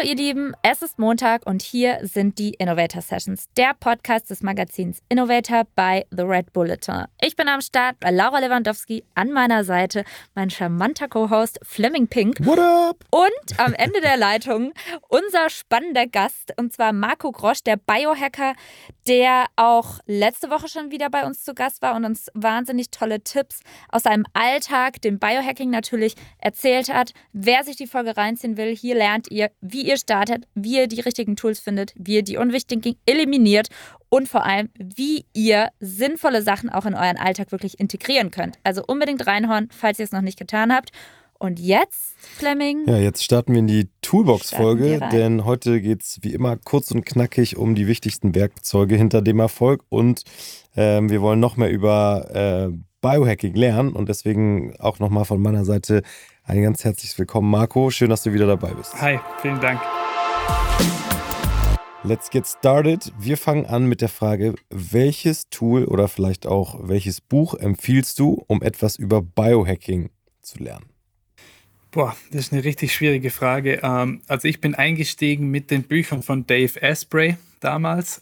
Hallo ihr Lieben, es ist Montag und hier sind die Innovator Sessions, der Podcast des Magazins Innovator bei The Red Bulletin. Ich bin am Start bei Laura Lewandowski, an meiner Seite mein charmanter Co-Host Fleming Pink. What up? Und am Ende der Leitung unser spannender Gast und zwar Marco Grosch, der Biohacker, der auch letzte Woche schon wieder bei uns zu Gast war und uns wahnsinnig tolle Tipps aus seinem Alltag, dem Biohacking natürlich, erzählt hat. Wer sich die Folge reinziehen will, hier lernt ihr wie ihr startet, wie ihr die richtigen Tools findet, wie ihr die unwichtigen eliminiert und vor allem, wie ihr sinnvolle Sachen auch in euren Alltag wirklich integrieren könnt. Also unbedingt reinhauen, falls ihr es noch nicht getan habt. Und jetzt, Fleming? Ja, jetzt starten wir in die Toolbox-Folge, denn heute geht es wie immer kurz und knackig um die wichtigsten Werkzeuge hinter dem Erfolg und ähm, wir wollen noch mehr über äh, Biohacking lernen und deswegen auch nochmal von meiner Seite ein ganz herzliches Willkommen, Marco. Schön, dass du wieder dabei bist. Hi, vielen Dank. Let's get started. Wir fangen an mit der Frage, welches Tool oder vielleicht auch welches Buch empfiehlst du, um etwas über Biohacking zu lernen? Boah, das ist eine richtig schwierige Frage. Ähm, also ich bin eingestiegen mit den Büchern von Dave Asprey damals.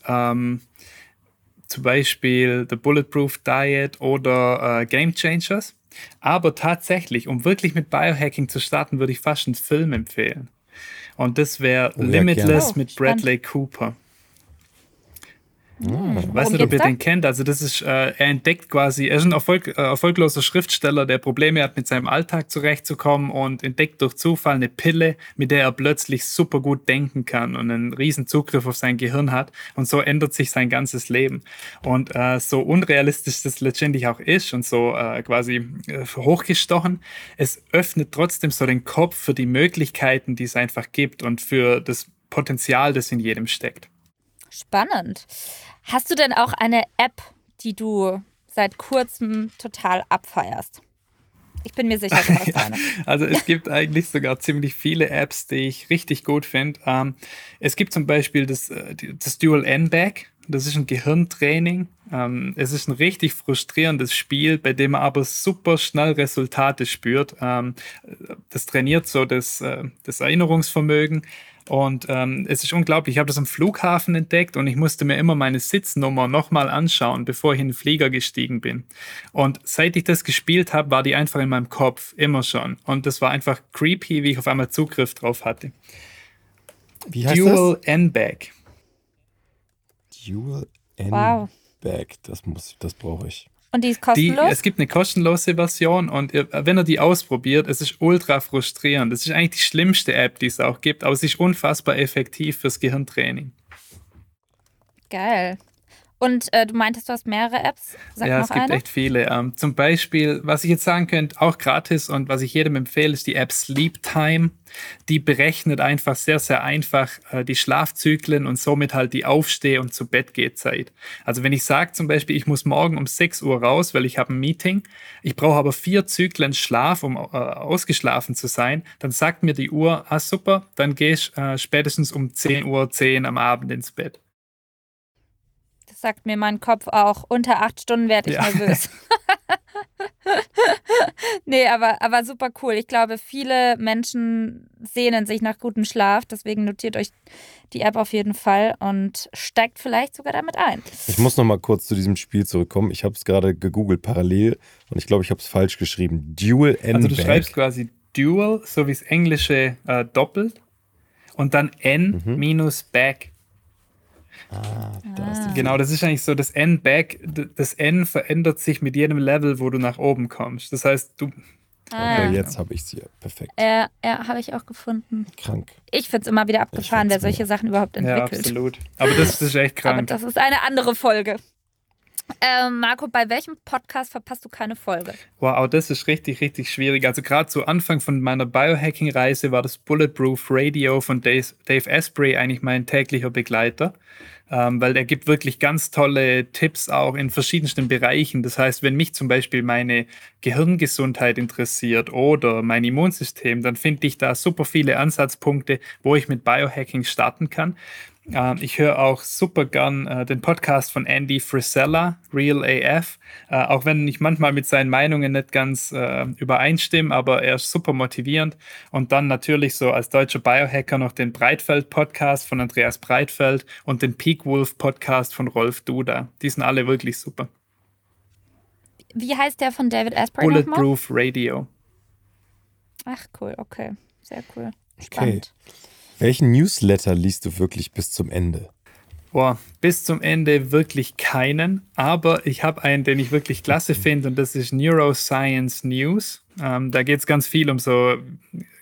Zum Beispiel The Bulletproof Diet oder äh, Game Changers. Aber tatsächlich, um wirklich mit Biohacking zu starten, würde ich fast einen Film empfehlen. Und das wäre oh, Limitless mit Bradley Cooper. Mhm. Weiß nicht, ob ihr den kennt. Also, das ist, äh, er entdeckt quasi, er ist ein Erfolg, äh, erfolgloser Schriftsteller, der Probleme hat, mit seinem Alltag zurechtzukommen und entdeckt durch Zufall eine Pille, mit der er plötzlich super gut denken kann und einen riesen Zugriff auf sein Gehirn hat. Und so ändert sich sein ganzes Leben. Und äh, so unrealistisch das letztendlich auch ist und so äh, quasi äh, hochgestochen, es öffnet trotzdem so den Kopf für die Möglichkeiten, die es einfach gibt und für das Potenzial, das in jedem steckt. Spannend. Hast du denn auch eine App, die du seit kurzem total abfeierst? Ich bin mir sicher, du hast eine. also es gibt eigentlich sogar ziemlich viele Apps, die ich richtig gut finde. Ähm, es gibt zum Beispiel das, äh, das Dual N-Bag. Das ist ein Gehirntraining. Ähm, es ist ein richtig frustrierendes Spiel, bei dem man aber super schnell Resultate spürt. Ähm, das trainiert so das, äh, das Erinnerungsvermögen. Und ähm, es ist unglaublich. Ich habe das am Flughafen entdeckt und ich musste mir immer meine Sitznummer nochmal anschauen, bevor ich in den Flieger gestiegen bin. Und seit ich das gespielt habe, war die einfach in meinem Kopf, immer schon. Und das war einfach creepy, wie ich auf einmal Zugriff drauf hatte. Wie heißt Dual N-Bag. Dual N-Bag, wow. das, das brauche ich. Und die ist kostenlos? Die, es gibt eine kostenlose Version und ihr, wenn ihr die ausprobiert, es ist ultra frustrierend. Es ist eigentlich die schlimmste App, die es auch gibt, aber es ist unfassbar effektiv fürs Gehirntraining. Geil. Und äh, du meintest, du hast mehrere Apps. Sag ja, es gibt eine. echt viele. Ähm, zum Beispiel, was ich jetzt sagen könnte, auch gratis und was ich jedem empfehle, ist die App Sleep Time. Die berechnet einfach sehr, sehr einfach äh, die Schlafzyklen und somit halt die Aufsteh- und zu Bett Zeit. Also wenn ich sage zum Beispiel, ich muss morgen um 6 Uhr raus, weil ich habe ein Meeting, ich brauche aber vier Zyklen Schlaf, um äh, ausgeschlafen zu sein, dann sagt mir die Uhr, ah super, dann gehe ich äh, spätestens um 10 Uhr 10 am Abend ins Bett sagt mir mein Kopf auch. Unter acht Stunden werde ich ja. nervös. nee, aber, aber super cool. Ich glaube, viele Menschen sehnen sich nach gutem Schlaf. Deswegen notiert euch die App auf jeden Fall und steigt vielleicht sogar damit ein. Ich muss noch mal kurz zu diesem Spiel zurückkommen. Ich habe es gerade gegoogelt parallel und ich glaube, ich habe es falsch geschrieben. Dual N. Also du schreibst quasi Dual, so wie das Englische äh, doppelt und dann N mhm. minus Back. Ah, das ah. Genau, das ist eigentlich so, das N-Back, das N verändert sich mit jedem Level, wo du nach oben kommst. Das heißt, du. Ah. Okay, jetzt habe ich es hier. Perfekt. Ja, ja habe ich auch gefunden. Krank. Ich finde es immer wieder abgefahren, wer solche Sachen überhaupt entwickelt. Ja, absolut. Aber das, das ist echt krank. Aber das ist eine andere Folge. Ähm, Marco, bei welchem Podcast verpasst du keine Folge? Wow, das ist richtig, richtig schwierig. Also gerade zu Anfang von meiner Biohacking-Reise war das Bulletproof Radio von Dave, Asprey eigentlich mein täglicher Begleiter ähm, weil er gibt wirklich ganz tolle Tipps auch in verschiedensten Bereichen. Das heißt, wenn mich zum Beispiel meine Gehirngesundheit interessiert oder mein Immunsystem, dann finde ich da super viele Ansatzpunkte, wo ich mit Biohacking starten kann. Äh, ich höre auch super gern äh, den Podcast von Andy Frisella, Real AF, äh, auch wenn ich manchmal mit seinen Meinungen nicht ganz äh, übereinstimme, aber er ist super motivierend. Und dann natürlich so als deutscher Biohacker noch den Breitfeld-Podcast von Andreas Breitfeld und den Peak Wolf-Podcast von Rolf Duda. Die sind alle wirklich super. Wie heißt der von David Asprey Bulletproof Radio. Ach cool, okay. Sehr cool. Spannend. Okay. Welchen Newsletter liest du wirklich bis zum Ende? Boah, bis zum Ende wirklich keinen, aber ich habe einen, den ich wirklich klasse finde und das ist Neuroscience News. Ähm, da geht es ganz viel um so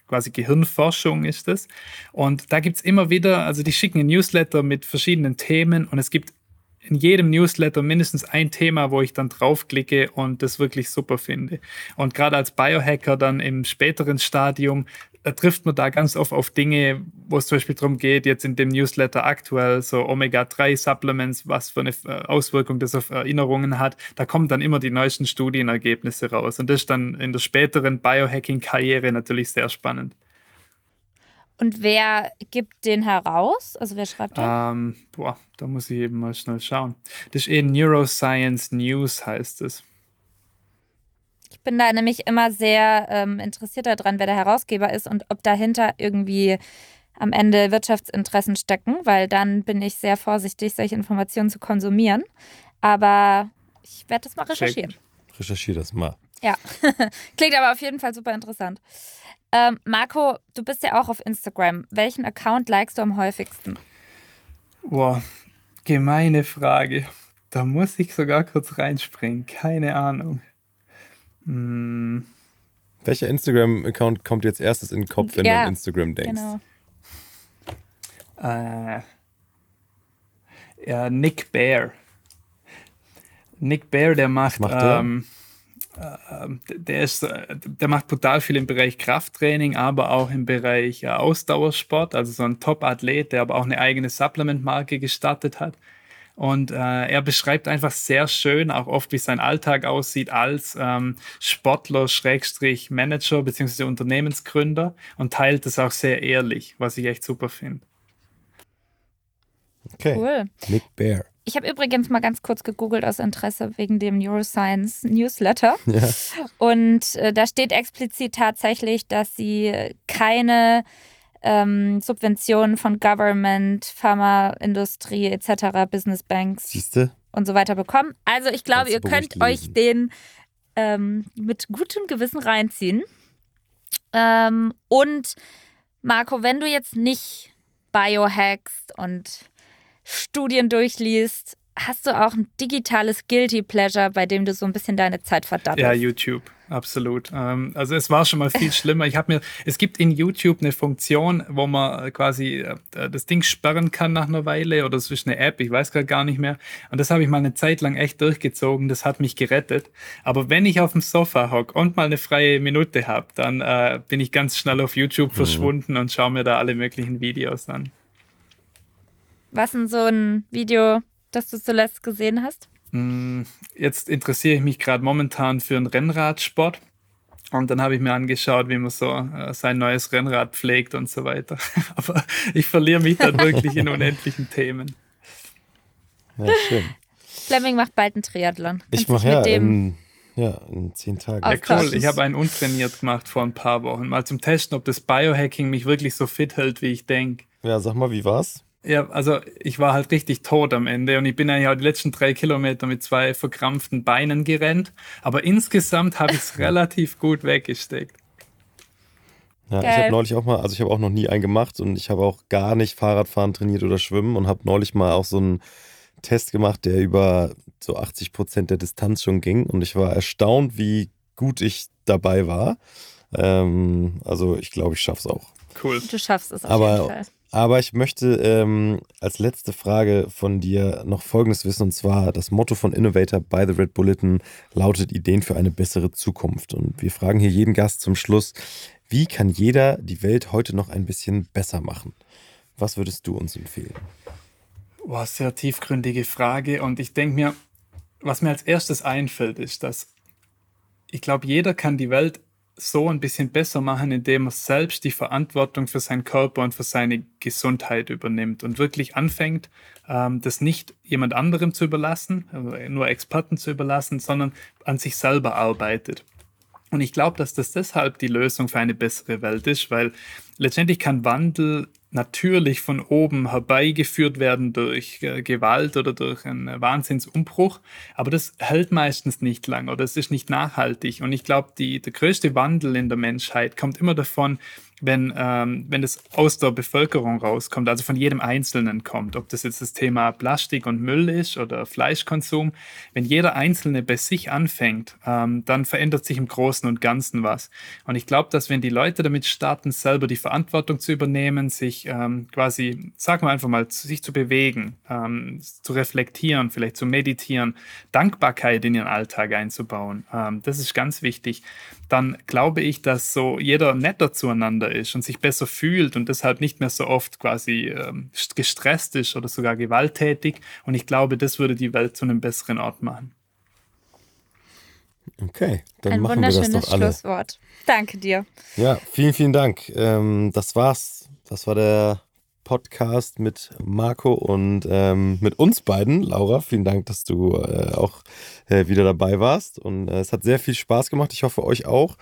quasi Gehirnforschung ist es. Und da gibt es immer wieder, also die schicken ein Newsletter mit verschiedenen Themen und es gibt in jedem Newsletter mindestens ein Thema, wo ich dann draufklicke und das wirklich super finde. Und gerade als Biohacker dann im späteren Stadium da trifft man da ganz oft auf Dinge, wo es zum Beispiel darum geht, jetzt in dem Newsletter aktuell so Omega-3-Supplements, was für eine äh, Auswirkung das auf Erinnerungen hat. Da kommen dann immer die neuesten Studienergebnisse raus. Und das ist dann in der späteren Biohacking-Karriere natürlich sehr spannend. Und wer gibt den heraus? Also wer schreibt den? Ähm, boah, da muss ich eben mal schnell schauen. Das ist eh Neuroscience News, heißt es. Ich bin da nämlich immer sehr ähm, interessiert daran, wer der Herausgeber ist und ob dahinter irgendwie am Ende Wirtschaftsinteressen stecken, weil dann bin ich sehr vorsichtig, solche Informationen zu konsumieren. Aber ich werde das mal recherchieren. Check. Recherchiere das mal. Ja, klingt aber auf jeden Fall super interessant. Ähm, Marco, du bist ja auch auf Instagram. Welchen Account likest du am häufigsten? Boah, gemeine Frage. Da muss ich sogar kurz reinspringen. Keine Ahnung. Hm. Welcher Instagram-Account kommt jetzt erstes in den Kopf, wenn ja, du an Instagram denkst? Genau. Äh, ja, Nick Bear. Nick Bear, der macht, macht ähm, äh, der ist, äh, der macht brutal viel im Bereich Krafttraining, aber auch im Bereich äh, Ausdauersport, also so ein Top-Athlet, der aber auch eine eigene Supplement-Marke gestartet hat. Und äh, er beschreibt einfach sehr schön, auch oft, wie sein Alltag aussieht als ähm, Sportler, Schrägstrich, Manager bzw. Unternehmensgründer und teilt das auch sehr ehrlich, was ich echt super finde. Okay. Cool. Nick Bear. Ich habe übrigens mal ganz kurz gegoogelt aus Interesse wegen dem Neuroscience Newsletter. Ja. Und äh, da steht explizit tatsächlich, dass sie keine ähm, Subventionen von Government, Pharmaindustrie etc., Business Banks Siehste? und so weiter bekommen. Also ich glaube, ihr könnt euch den ähm, mit gutem Gewissen reinziehen. Ähm, und Marco, wenn du jetzt nicht biohackst und Studien durchliest, hast du auch ein digitales Guilty Pleasure, bei dem du so ein bisschen deine Zeit verdattelst? Ja, YouTube absolut. Ähm, also es war schon mal viel schlimmer. Ich habe mir, es gibt in YouTube eine Funktion, wo man quasi äh, das Ding sperren kann nach einer Weile oder es ist eine App, ich weiß gerade gar nicht mehr. Und das habe ich mal eine Zeit lang echt durchgezogen. Das hat mich gerettet. Aber wenn ich auf dem Sofa hocke und mal eine freie Minute habe, dann äh, bin ich ganz schnell auf YouTube mhm. verschwunden und schaue mir da alle möglichen Videos an. Was denn so ein Video, das du zuletzt gesehen hast? Hm, jetzt interessiere ich mich gerade momentan für einen Rennradsport. Und dann habe ich mir angeschaut, wie man so äh, sein neues Rennrad pflegt und so weiter. Aber ich verliere mich dann wirklich in unendlichen Themen. Ja, schön. Fleming macht bald einen Triathlon. Ich mache ja, in, ja, in zehn Tagen. Ja, cool. Ich habe einen untrainiert gemacht vor ein paar Wochen. Mal zum Testen, ob das Biohacking mich wirklich so fit hält, wie ich denke. Ja, sag mal, wie war's? Ja, also ich war halt richtig tot am Ende und ich bin eigentlich auch die letzten drei Kilometer mit zwei verkrampften Beinen gerannt. Aber insgesamt habe ich es relativ gut weggesteckt. Ja, Geil. ich habe neulich auch mal, also ich habe auch noch nie einen gemacht und ich habe auch gar nicht Fahrradfahren trainiert oder Schwimmen und habe neulich mal auch so einen Test gemacht, der über so 80 Prozent der Distanz schon ging und ich war erstaunt, wie gut ich dabei war. Ähm, also ich glaube, ich schaffe es auch. Cool. Du schaffst es auf Aber jeden Fall. Aber ich möchte ähm, als letzte Frage von dir noch Folgendes wissen, und zwar das Motto von Innovator by the Red Bulletin lautet Ideen für eine bessere Zukunft. Und wir fragen hier jeden Gast zum Schluss, wie kann jeder die Welt heute noch ein bisschen besser machen? Was würdest du uns empfehlen? Boah, sehr tiefgründige Frage. Und ich denke mir, was mir als erstes einfällt, ist, dass ich glaube, jeder kann die Welt so ein bisschen besser machen, indem er selbst die Verantwortung für seinen Körper und für seine Gesundheit übernimmt und wirklich anfängt, ähm, das nicht jemand anderem zu überlassen, also nur Experten zu überlassen, sondern an sich selber arbeitet. Und ich glaube, dass das deshalb die Lösung für eine bessere Welt ist, weil letztendlich kann Wandel natürlich von oben herbeigeführt werden durch äh, Gewalt oder durch einen Wahnsinnsumbruch, aber das hält meistens nicht lang oder es ist nicht nachhaltig. Und ich glaube, der größte Wandel in der Menschheit kommt immer davon, wenn, ähm, wenn das aus der Bevölkerung rauskommt, also von jedem Einzelnen kommt, ob das jetzt das Thema Plastik und Müll ist oder Fleischkonsum, wenn jeder Einzelne bei sich anfängt, ähm, dann verändert sich im Großen und Ganzen was. Und ich glaube, dass wenn die Leute damit starten, selber die Verantwortung zu übernehmen, sich ähm, quasi, sagen wir einfach mal, sich zu bewegen, ähm, zu reflektieren, vielleicht zu meditieren, Dankbarkeit in ihren Alltag einzubauen, ähm, das ist ganz wichtig, dann glaube ich, dass so jeder netter zueinander ist und sich besser fühlt und deshalb nicht mehr so oft quasi ähm, gestresst ist oder sogar gewalttätig. Und ich glaube, das würde die Welt zu einem besseren Ort machen. Okay, dann Ein machen wir das doch alle. Schlusswort. Danke dir. Ja, vielen, vielen Dank. Ähm, das war's. Das war der Podcast mit Marco und ähm, mit uns beiden. Laura, vielen Dank, dass du äh, auch äh, wieder dabei warst. Und äh, es hat sehr viel Spaß gemacht. Ich hoffe, euch auch.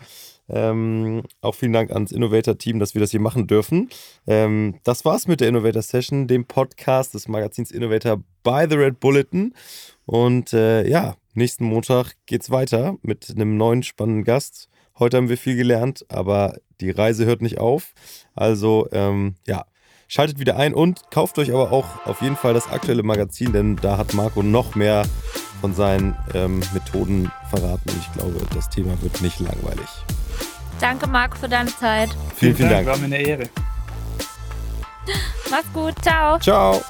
Ähm, auch vielen Dank ans Innovator-Team, dass wir das hier machen dürfen. Ähm, das war's mit der Innovator Session, dem Podcast des Magazins Innovator by The Red Bulletin. Und äh, ja, nächsten Montag geht's weiter mit einem neuen spannenden Gast. Heute haben wir viel gelernt, aber die Reise hört nicht auf. Also ähm, ja, Schaltet wieder ein und kauft euch aber auch auf jeden Fall das aktuelle Magazin, denn da hat Marco noch mehr von seinen ähm, Methoden verraten. Ich glaube, das Thema wird nicht langweilig. Danke, Marco, für deine Zeit. Vielen, vielen Dank. Dank. War mir eine Ehre. Mach's gut. Ciao. Ciao.